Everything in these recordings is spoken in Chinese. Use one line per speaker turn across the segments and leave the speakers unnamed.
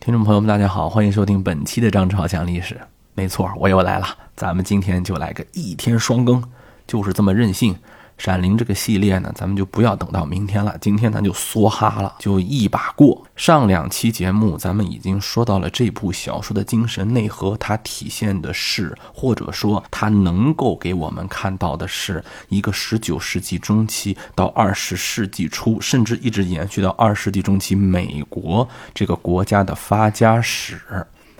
听众朋友们，大家好，欢迎收听本期的张志豪讲历史。没错，我又来了，咱们今天就来个一天双更，就是这么任性。闪灵这个系列呢，咱们就不要等到明天了，今天咱就梭哈了，就一把过。上两期节目咱们已经说到了这部小说的精神内核，它体现的是，或者说它能够给我们看到的是一个十九世纪中期到二十世纪初，甚至一直延续到二十世纪中期美国这个国家的发家史。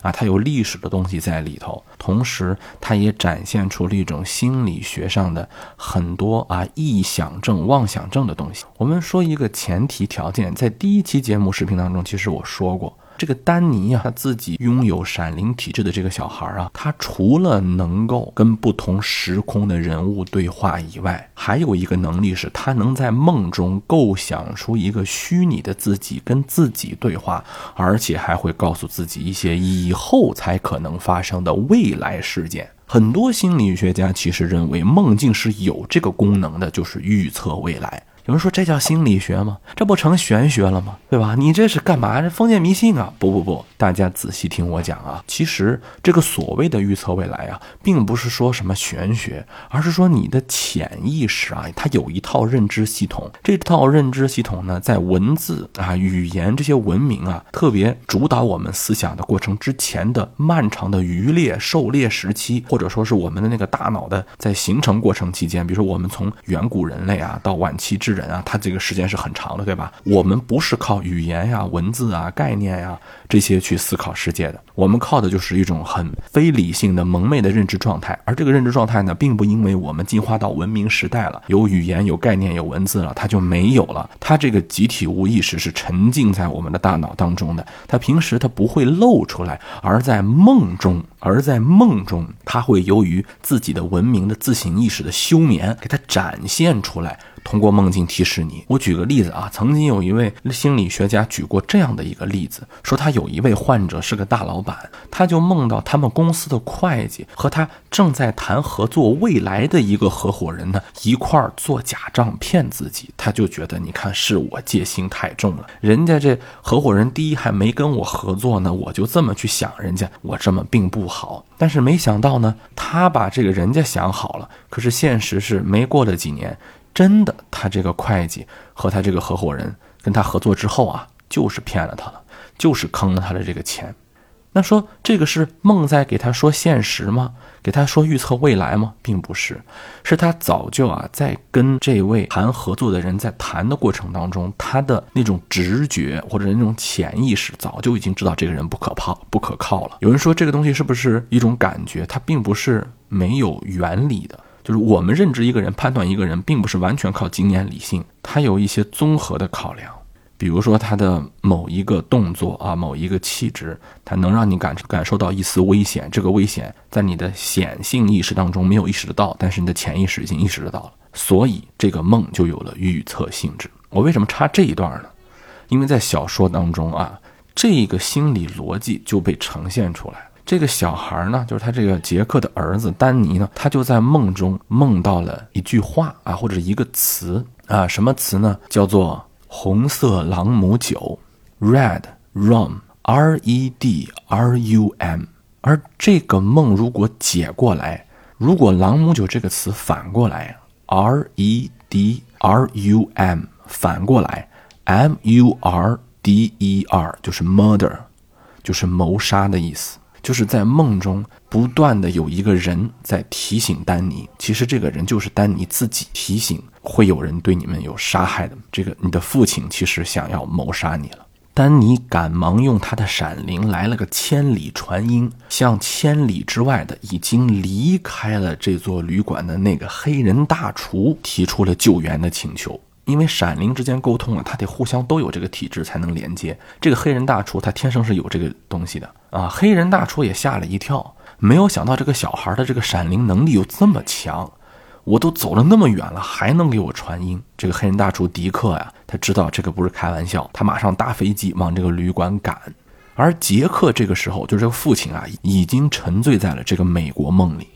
啊，它有历史的东西在里头，同时它也展现出了一种心理学上的很多啊臆想症、妄想症的东西。我们说一个前提条件，在第一期节目视频当中，其实我说过。这个丹尼啊，他自己拥有闪灵体质的这个小孩啊，他除了能够跟不同时空的人物对话以外，还有一个能力是，他能在梦中构想出一个虚拟的自己跟自己对话，而且还会告诉自己一些以后才可能发生的未来事件。很多心理学家其实认为梦境是有这个功能的，就是预测未来。有人说这叫心理学吗？这不成玄学了吗？对吧？你这是干嘛？这封建迷信啊！不不不，大家仔细听我讲啊。其实这个所谓的预测未来啊，并不是说什么玄学，而是说你的潜意识啊，它有一套认知系统。这套认知系统呢，在文字啊、语言这些文明啊，特别主导我们思想的过程之前的漫长的渔猎、狩猎时期，或者说是我们的那个大脑的在形成过程期间，比如说我们从远古人类啊到晚期智人啊，他这个时间是很长的，对吧？我们不是靠语言呀、文字啊、概念呀这些去思考世界的，我们靠的就是一种很非理性的蒙昧的认知状态。而这个认知状态呢，并不因为我们进化到文明时代了，有语言、有概念、有文字了，它就没有了。它这个集体无意识是沉浸在我们的大脑当中的，它平时它不会露出来，而在梦中，而在梦中，它会由于自己的文明的自省意识的休眠，给它展现出来。通过梦境提示你。我举个例子啊，曾经有一位心理学家举过这样的一个例子，说他有一位患者是个大老板，他就梦到他们公司的会计和他正在谈合作未来的一个合伙人呢一块儿做假账骗自己，他就觉得你看是我戒心太重了，人家这合伙人第一还没跟我合作呢，我就这么去想人家，我这么并不好。但是没想到呢，他把这个人家想好了，可是现实是没过了几年。真的，他这个会计和他这个合伙人跟他合作之后啊，就是骗了他了，就是坑了他的这个钱。那说这个是梦在给他说现实吗？给他说预测未来吗？并不是，是他早就啊在跟这位谈合作的人在谈的过程当中，他的那种直觉或者那种潜意识早就已经知道这个人不可靠、不可靠了。有人说这个东西是不是一种感觉？它并不是没有原理的。就是我们认知一个人、判断一个人，并不是完全靠经验、理性，他有一些综合的考量。比如说他的某一个动作啊，某一个气质，他能让你感感受到一丝危险。这个危险在你的显性意识当中没有意识得到，但是你的潜意识已经意识得到了。所以这个梦就有了预测性质。我为什么插这一段呢？因为在小说当中啊，这个心理逻辑就被呈现出来。这个小孩呢，就是他这个杰克的儿子丹尼呢，他就在梦中梦到了一句话啊，或者一个词啊，什么词呢？叫做“红色朗姆酒 ”（Red Rum），R E D R U M。而这个梦如果解过来，如果朗姆酒这个词反过来，R E D R U M，反过来 M U R D E R，就是 murder，就是谋杀的意思。就是在梦中不断的有一个人在提醒丹尼，其实这个人就是丹尼自己提醒，会有人对你们有杀害的。这个你的父亲其实想要谋杀你了。丹尼赶忙用他的闪灵来了个千里传音，向千里之外的已经离开了这座旅馆的那个黑人大厨提出了救援的请求。因为闪灵之间沟通啊，他得互相都有这个体质才能连接。这个黑人大厨他天生是有这个东西的啊！黑人大厨也吓了一跳，没有想到这个小孩的这个闪灵能力有这么强。我都走了那么远了，还能给我传音。这个黑人大厨迪克呀，他知道这个不是开玩笑，他马上搭飞机往这个旅馆赶。而杰克这个时候，就是这个父亲啊，已经沉醉在了这个美国梦里。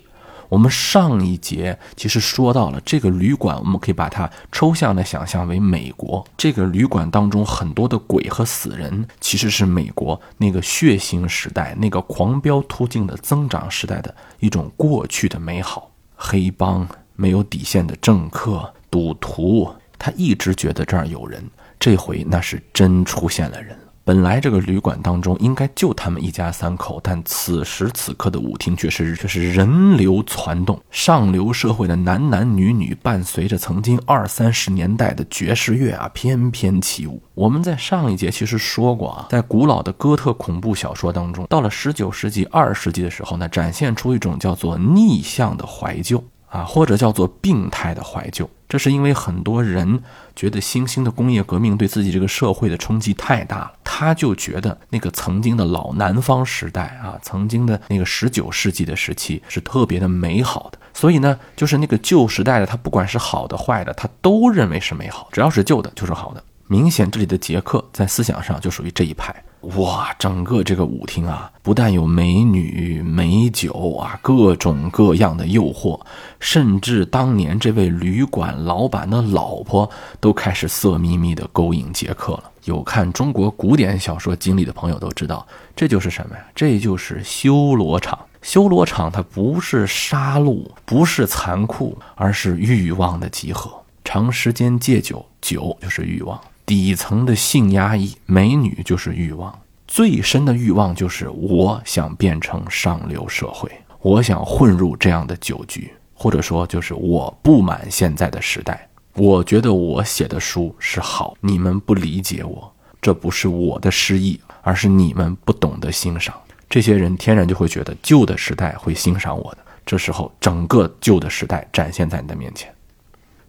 我们上一节其实说到了这个旅馆，我们可以把它抽象的想象为美国。这个旅馆当中很多的鬼和死人，其实是美国那个血腥时代、那个狂飙突进的增长时代的一种过去的美好。黑帮、没有底线的政客、赌徒，他一直觉得这儿有人，这回那是真出现了人。本来这个旅馆当中应该就他们一家三口，但此时此刻的舞厅却是却是人流攒动，上流社会的男男女女伴随着曾经二三十年代的爵士乐啊翩翩起舞。我们在上一节其实说过啊，在古老的哥特恐怖小说当中，到了十九世纪、二十世纪的时候呢，展现出一种叫做逆向的怀旧。啊，或者叫做病态的怀旧，这是因为很多人觉得新兴的工业革命对自己这个社会的冲击太大了，他就觉得那个曾经的老南方时代啊，曾经的那个十九世纪的时期是特别的美好的，所以呢，就是那个旧时代的他，不管是好的坏的，他都认为是美好，只要是旧的，就是好的。明显这里的杰克在思想上就属于这一派。哇，整个这个舞厅啊，不但有美女、美酒啊，各种各样的诱惑，甚至当年这位旅馆老板的老婆都开始色眯眯的勾引杰克了。有看中国古典小说经历的朋友都知道，这就是什么呀？这就是修罗场。修罗场它不是杀戮，不是残酷，而是欲望的集合。长时间戒酒，酒就是欲望。底层的性压抑，美女就是欲望，最深的欲望就是我想变成上流社会，我想混入这样的酒局，或者说就是我不满现在的时代，我觉得我写的书是好，你们不理解我，这不是我的失意，而是你们不懂得欣赏。这些人天然就会觉得旧的时代会欣赏我的，这时候整个旧的时代展现在你的面前，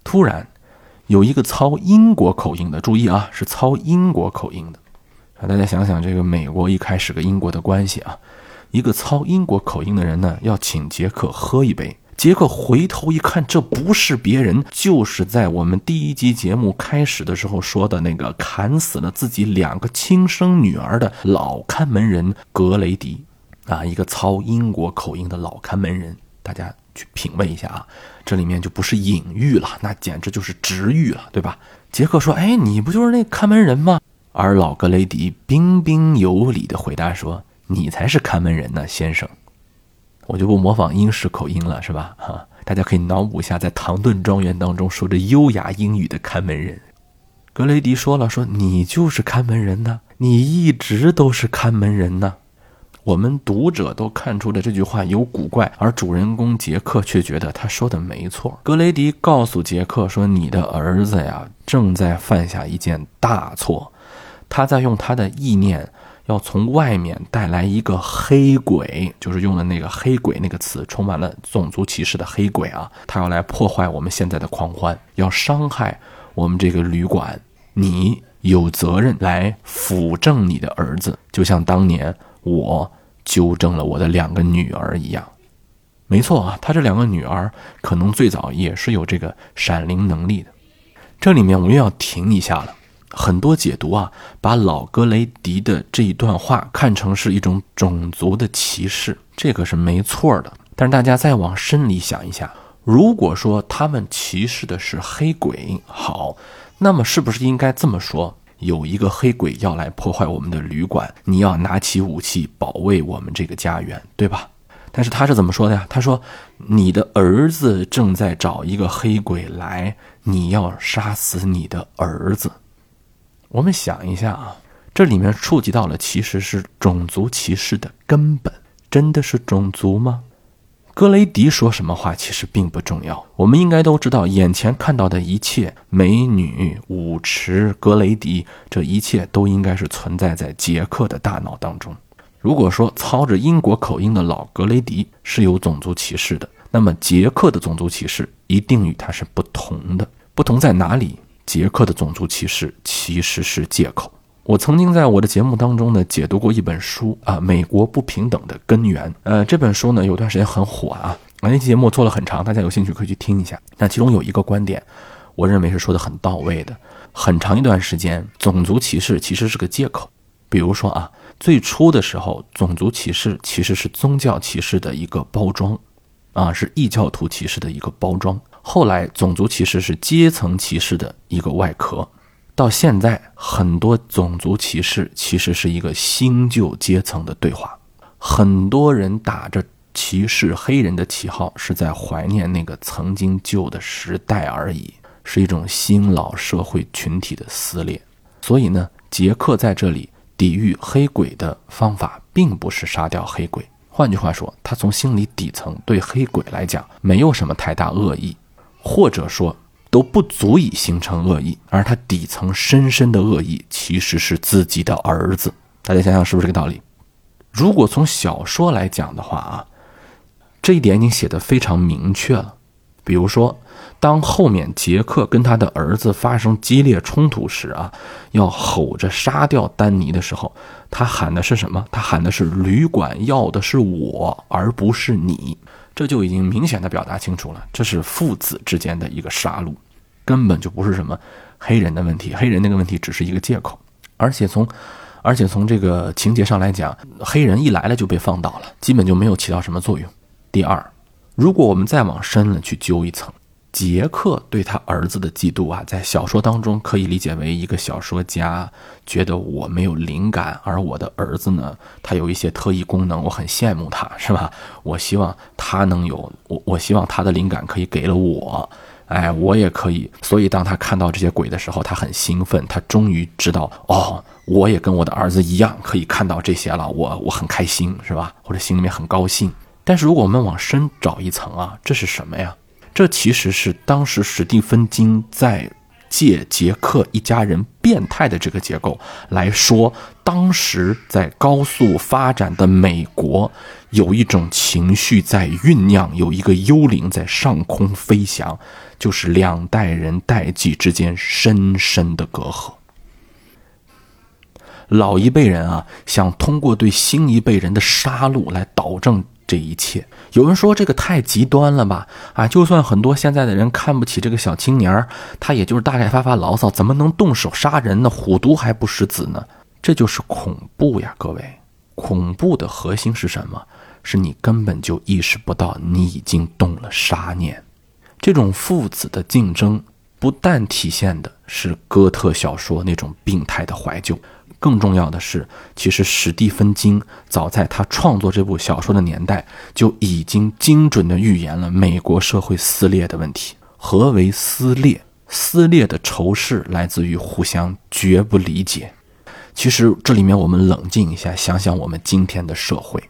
突然。有一个操英国口音的，注意啊，是操英国口音的。啊，大家想想，这个美国一开始跟英国的关系啊，一个操英国口音的人呢，要请杰克喝一杯。杰克回头一看，这不是别人，就是在我们第一集节目开始的时候说的那个砍死了自己两个亲生女儿的老看门人格雷迪啊，一个操英国口音的老看门人。大家去品味一下啊。这里面就不是隐喻了，那简直就是直喻了，对吧？杰克说：“哎，你不就是那看门人吗？”而老格雷迪彬彬有礼地回答说：“你才是看门人呢，先生。”我就不模仿英式口音了，是吧？哈，大家可以脑补一下，在唐顿庄园当中说着优雅英语的看门人。格雷迪说了：“说你就是看门人呢，你一直都是看门人呢。”我们读者都看出了这句话有古怪，而主人公杰克却觉得他说的没错。格雷迪告诉杰克说：“你的儿子呀，正在犯下一件大错，他在用他的意念要从外面带来一个黑鬼，就是用的那个黑鬼那个词，充满了种族歧视的黑鬼啊！他要来破坏我们现在的狂欢，要伤害我们这个旅馆。你有责任来辅正你的儿子，就像当年。”我纠正了我的两个女儿一样，没错啊，他这两个女儿可能最早也是有这个闪灵能力的。这里面我们又要停一下了，很多解读啊，把老格雷迪的这一段话看成是一种种族的歧视，这个是没错的。但是大家再往深里想一下，如果说他们歧视的是黑鬼，好，那么是不是应该这么说？有一个黑鬼要来破坏我们的旅馆，你要拿起武器保卫我们这个家园，对吧？但是他是怎么说的呀？他说：“你的儿子正在找一个黑鬼来，你要杀死你的儿子。”我们想一下啊，这里面触及到了其实是种族歧视的根本，真的是种族吗？格雷迪说什么话其实并不重要，我们应该都知道，眼前看到的一切美女、舞池、格雷迪，这一切都应该是存在在杰克的大脑当中。如果说操着英国口音的老格雷迪是有种族歧视的，那么杰克的种族歧视一定与他是不同的。不同在哪里？杰克的种族歧视其实是借口。我曾经在我的节目当中呢解读过一本书啊，《美国不平等的根源》。呃，这本书呢有段时间很火啊，那期节目做了很长，大家有兴趣可以去听一下。那其中有一个观点，我认为是说的很到位的。很长一段时间，种族歧视其实是个借口。比如说啊，最初的时候，种族歧视其实是宗教歧视的一个包装。啊，是异教徒歧视的一个包装。后来，种族歧视是阶层歧视的一个外壳。到现在，很多种族歧视其实是一个新旧阶层的对话。很多人打着歧视黑人的旗号，是在怀念那个曾经旧的时代而已，是一种新老社会群体的撕裂。所以呢，杰克在这里抵御黑鬼的方法，并不是杀掉黑鬼。换句话说，他从心理底层对黑鬼来讲没有什么太大恶意，或者说都不足以形成恶意。而他底层深深的恶意其实是自己的儿子。大家想想是不是这个道理？如果从小说来讲的话啊，这一点已经写得非常明确了。比如说，当后面杰克跟他的儿子发生激烈冲突时啊，要吼着杀掉丹尼的时候，他喊的是什么？他喊的是“旅馆要的是我，而不是你”。这就已经明显的表达清楚了，这是父子之间的一个杀戮，根本就不是什么黑人的问题。黑人那个问题只是一个借口，而且从而且从这个情节上来讲，黑人一来了就被放倒了，基本就没有起到什么作用。第二。如果我们再往深了去揪一层，杰克对他儿子的嫉妒啊，在小说当中可以理解为一个小说家觉得我没有灵感，而我的儿子呢，他有一些特异功能，我很羡慕他，是吧？我希望他能有我，我希望他的灵感可以给了我，哎，我也可以。所以当他看到这些鬼的时候，他很兴奋，他终于知道哦，我也跟我的儿子一样可以看到这些了，我我很开心，是吧？或者心里面很高兴。但是如果我们往深找一层啊，这是什么呀？这其实是当时史蒂芬金在借杰克一家人变态的这个结构来说，当时在高速发展的美国，有一种情绪在酝酿，有一个幽灵在上空飞翔，就是两代人代际之间深深的隔阂。老一辈人啊，想通过对新一辈人的杀戮来导正。这一切，有人说这个太极端了吧？啊，就算很多现在的人看不起这个小青年，他也就是大概发发牢骚，怎么能动手杀人呢？虎毒还不食子呢？这就是恐怖呀，各位！恐怖的核心是什么？是你根本就意识不到你已经动了杀念。这种父子的竞争，不但体现的是哥特小说那种病态的怀旧。更重要的是，其实史蒂芬金早在他创作这部小说的年代，就已经精准地预言了美国社会撕裂的问题。何为撕裂？撕裂的仇视来自于互相绝不理解。其实这里面我们冷静一下，想想我们今天的社会，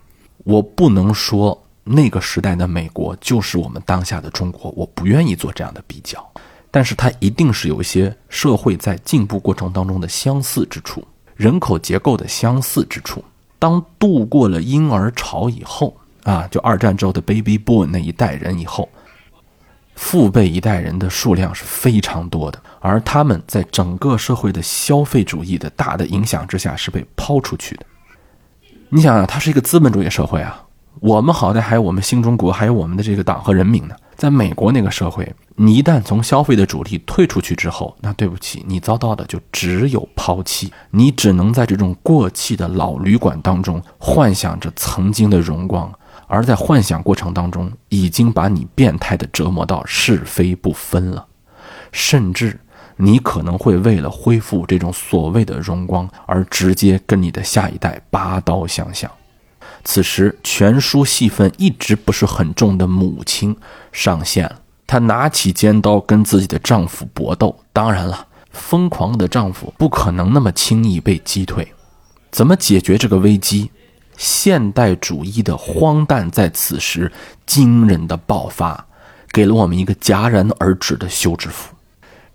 我不能说那个时代的美国就是我们当下的中国，我不愿意做这样的比较，但是它一定是有一些社会在进步过程当中的相似之处。人口结构的相似之处，当度过了婴儿潮以后啊，就二战之后的 baby boom 那一代人以后，父辈一代人的数量是非常多的，而他们在整个社会的消费主义的大的影响之下是被抛出去的。你想想，它是一个资本主义社会啊，我们好歹还有我们新中国，还有我们的这个党和人民呢。在美国那个社会，你一旦从消费的主力退出去之后，那对不起，你遭到的就只有抛弃。你只能在这种过气的老旅馆当中幻想着曾经的荣光，而在幻想过程当中，已经把你变态的折磨到是非不分了。甚至，你可能会为了恢复这种所谓的荣光，而直接跟你的下一代拔刀相向。此时，全书戏份一直不是很重的母亲上线了。她拿起尖刀跟自己的丈夫搏斗。当然了，疯狂的丈夫不可能那么轻易被击退。怎么解决这个危机？现代主义的荒诞在此时惊人的爆发，给了我们一个戛然而止的休止符。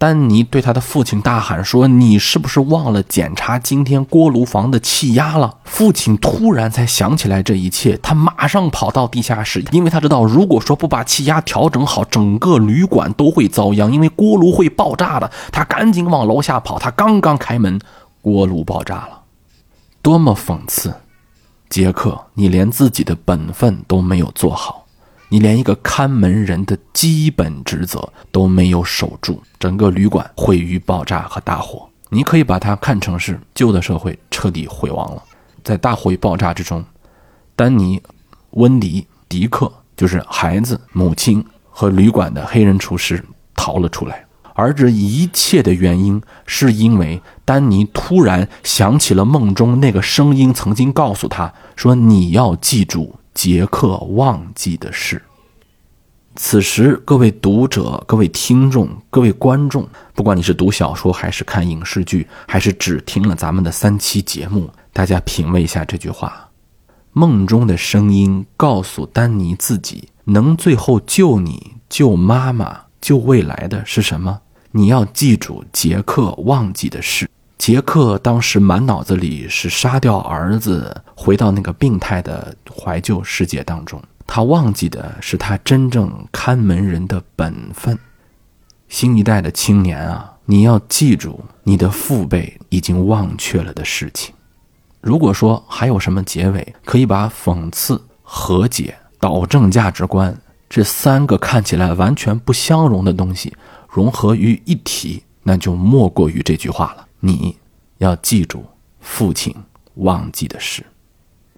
丹尼对他的父亲大喊说：“你是不是忘了检查今天锅炉房的气压了？”父亲突然才想起来这一切，他马上跑到地下室，因为他知道，如果说不把气压调整好，整个旅馆都会遭殃，因为锅炉会爆炸的。他赶紧往楼下跑，他刚刚开门，锅炉爆炸了，多么讽刺！杰克，你连自己的本分都没有做好。你连一个看门人的基本职责都没有守住，整个旅馆毁于爆炸和大火。你可以把它看成是旧的社会彻底毁亡了。在大火与爆炸之中，丹尼、温迪、迪克就是孩子、母亲和旅馆的黑人厨师逃了出来。而这一切的原因，是因为丹尼突然想起了梦中那个声音曾经告诉他说：“你要记住杰克忘记的事。”此时，各位读者、各位听众、各位观众，不管你是读小说，还是看影视剧，还是只听了咱们的三期节目，大家品味一下这句话：梦中的声音告诉丹尼自己，能最后救你、救妈妈、救未来的是什么？你要记住杰克忘记的事。杰克当时满脑子里是杀掉儿子，回到那个病态的怀旧世界当中。他忘记的是他真正看门人的本分。新一代的青年啊，你要记住你的父辈已经忘却了的事情。如果说还有什么结尾，可以把讽刺、和解、导正价值观这三个看起来完全不相容的东西融合于一体，那就莫过于这句话了：你要记住父亲忘记的事。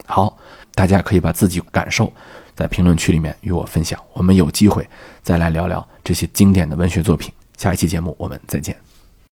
好，大家可以把自己感受。在评论区里面与我分享，我们有机会再来聊聊这些经典的文学作品。下一期节目我们再见。